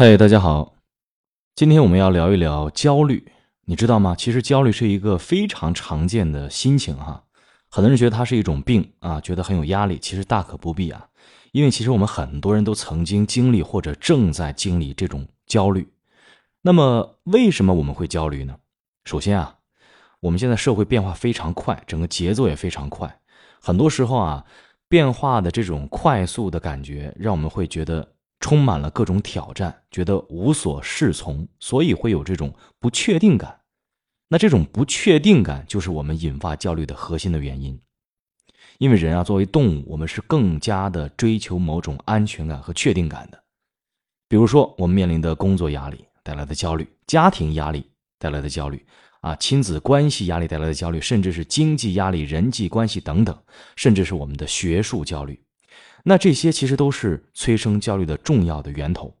嗨，大家好，今天我们要聊一聊焦虑。你知道吗？其实焦虑是一个非常常见的心情哈。很多人觉得它是一种病啊，觉得很有压力。其实大可不必啊，因为其实我们很多人都曾经经历或者正在经历这种焦虑。那么为什么我们会焦虑呢？首先啊，我们现在社会变化非常快，整个节奏也非常快，很多时候啊，变化的这种快速的感觉，让我们会觉得。充满了各种挑战，觉得无所适从，所以会有这种不确定感。那这种不确定感就是我们引发焦虑的核心的原因。因为人啊，作为动物，我们是更加的追求某种安全感和确定感的。比如说，我们面临的工作压力带来的焦虑，家庭压力带来的焦虑，啊，亲子关系压力带来的焦虑，甚至是经济压力、人际关系等等，甚至是我们的学术焦虑。那这些其实都是催生焦虑的重要的源头。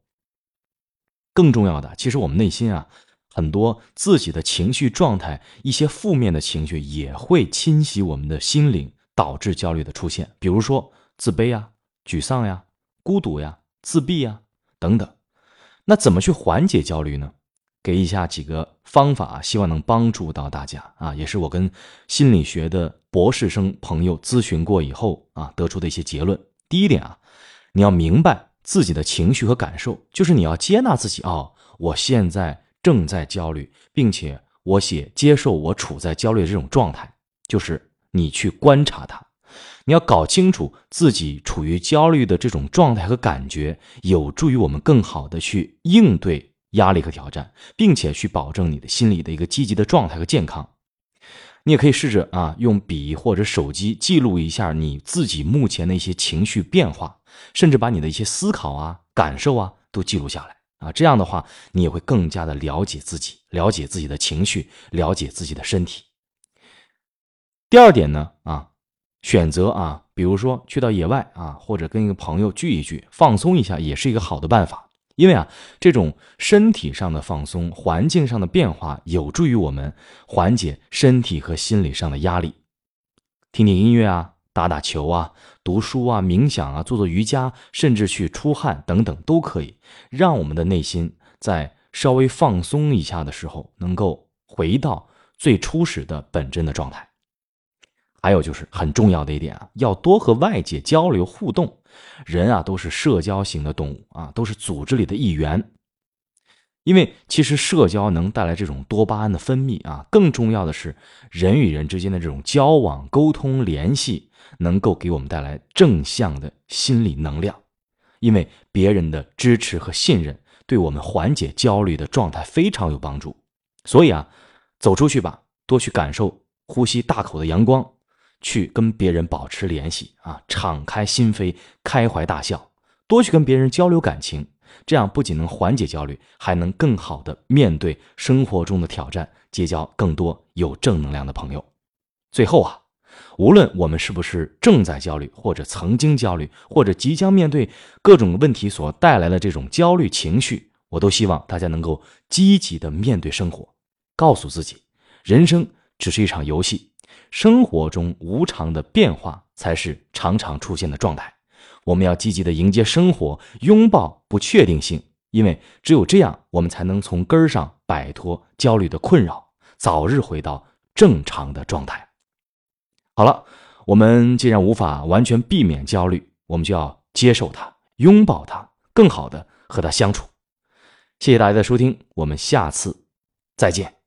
更重要的，其实我们内心啊，很多自己的情绪状态，一些负面的情绪也会侵袭我们的心灵，导致焦虑的出现。比如说自卑呀、沮丧呀、孤独呀、自闭呀等等。那怎么去缓解焦虑呢？给一下几个方法，希望能帮助到大家啊，也是我跟心理学的博士生朋友咨询过以后啊，得出的一些结论。第一点啊，你要明白自己的情绪和感受，就是你要接纳自己哦，我现在正在焦虑，并且我也接受我处在焦虑的这种状态，就是你去观察它，你要搞清楚自己处于焦虑的这种状态和感觉，有助于我们更好的去应对压力和挑战，并且去保证你的心理的一个积极的状态和健康。你也可以试着啊，用笔或者手机记录一下你自己目前的一些情绪变化，甚至把你的一些思考啊、感受啊都记录下来啊。这样的话，你也会更加的了解自己，了解自己的情绪，了解自己的身体。第二点呢，啊，选择啊，比如说去到野外啊，或者跟一个朋友聚一聚，放松一下，也是一个好的办法。因为啊，这种身体上的放松、环境上的变化，有助于我们缓解身体和心理上的压力。听听音乐啊，打打球啊，读书啊，冥想啊，做做瑜伽，甚至去出汗等等，都可以让我们的内心在稍微放松一下的时候，能够回到最初始的本真的状态。还有就是很重要的一点啊，要多和外界交流互动。人啊，都是社交型的动物啊，都是组织里的一员。因为其实社交能带来这种多巴胺的分泌啊，更重要的是人与人之间的这种交往、沟通、联系，能够给我们带来正向的心理能量。因为别人的支持和信任，对我们缓解焦虑的状态非常有帮助。所以啊，走出去吧，多去感受，呼吸大口的阳光。去跟别人保持联系啊，敞开心扉，开怀大笑，多去跟别人交流感情，这样不仅能缓解焦虑，还能更好的面对生活中的挑战，结交更多有正能量的朋友。最后啊，无论我们是不是正在焦虑，或者曾经焦虑，或者即将面对各种问题所带来的这种焦虑情绪，我都希望大家能够积极的面对生活，告诉自己，人生只是一场游戏。生活中无常的变化才是常常出现的状态，我们要积极的迎接生活，拥抱不确定性，因为只有这样，我们才能从根儿上摆脱焦虑的困扰，早日回到正常的状态。好了，我们既然无法完全避免焦虑，我们就要接受它，拥抱它，更好的和它相处。谢谢大家的收听，我们下次再见。